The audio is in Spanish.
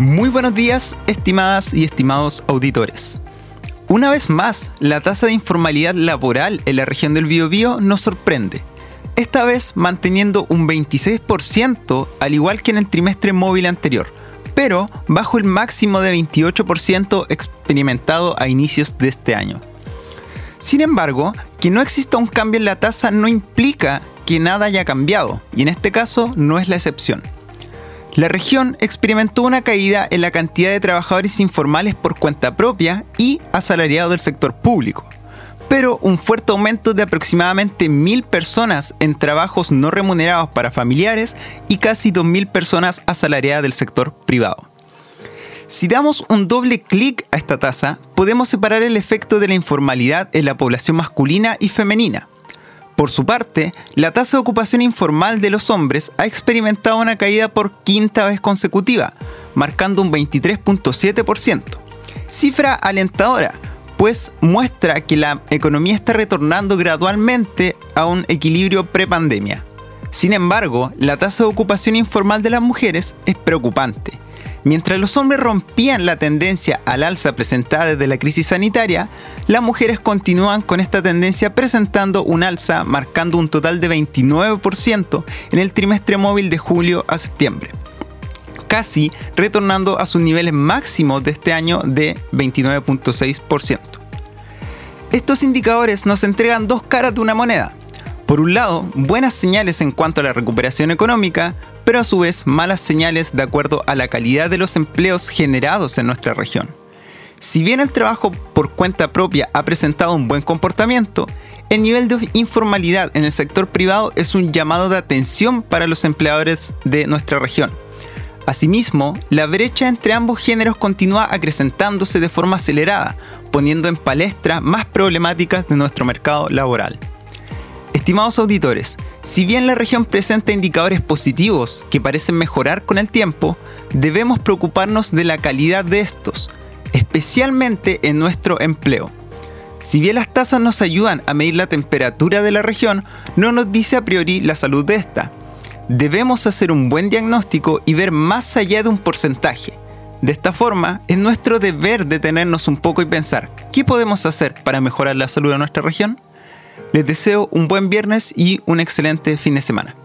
Muy buenos días, estimadas y estimados auditores. Una vez más, la tasa de informalidad laboral en la región del Biobío nos sorprende. Esta vez manteniendo un 26% al igual que en el trimestre móvil anterior, pero bajo el máximo de 28% experimentado a inicios de este año. Sin embargo, que no exista un cambio en la tasa no implica que nada haya cambiado, y en este caso no es la excepción. La región experimentó una caída en la cantidad de trabajadores informales por cuenta propia y asalariados del sector público, pero un fuerte aumento de aproximadamente 1.000 personas en trabajos no remunerados para familiares y casi 2.000 personas asalariadas del sector privado. Si damos un doble clic a esta tasa, podemos separar el efecto de la informalidad en la población masculina y femenina. Por su parte, la tasa de ocupación informal de los hombres ha experimentado una caída por quinta vez consecutiva, marcando un 23.7%. Cifra alentadora, pues muestra que la economía está retornando gradualmente a un equilibrio prepandemia. Sin embargo, la tasa de ocupación informal de las mujeres es preocupante Mientras los hombres rompían la tendencia al alza presentada desde la crisis sanitaria, las mujeres continúan con esta tendencia presentando un alza marcando un total de 29% en el trimestre móvil de julio a septiembre, casi retornando a sus niveles máximos de este año de 29.6%. Estos indicadores nos entregan dos caras de una moneda. Por un lado, buenas señales en cuanto a la recuperación económica, pero a su vez malas señales de acuerdo a la calidad de los empleos generados en nuestra región. Si bien el trabajo por cuenta propia ha presentado un buen comportamiento, el nivel de informalidad en el sector privado es un llamado de atención para los empleadores de nuestra región. Asimismo, la brecha entre ambos géneros continúa acrecentándose de forma acelerada, poniendo en palestra más problemáticas de nuestro mercado laboral. Estimados auditores, si bien la región presenta indicadores positivos que parecen mejorar con el tiempo, debemos preocuparnos de la calidad de estos, especialmente en nuestro empleo. Si bien las tasas nos ayudan a medir la temperatura de la región, no nos dice a priori la salud de esta. Debemos hacer un buen diagnóstico y ver más allá de un porcentaje. De esta forma, es nuestro deber detenernos un poco y pensar, ¿qué podemos hacer para mejorar la salud de nuestra región? Les deseo un buen viernes y un excelente fin de semana.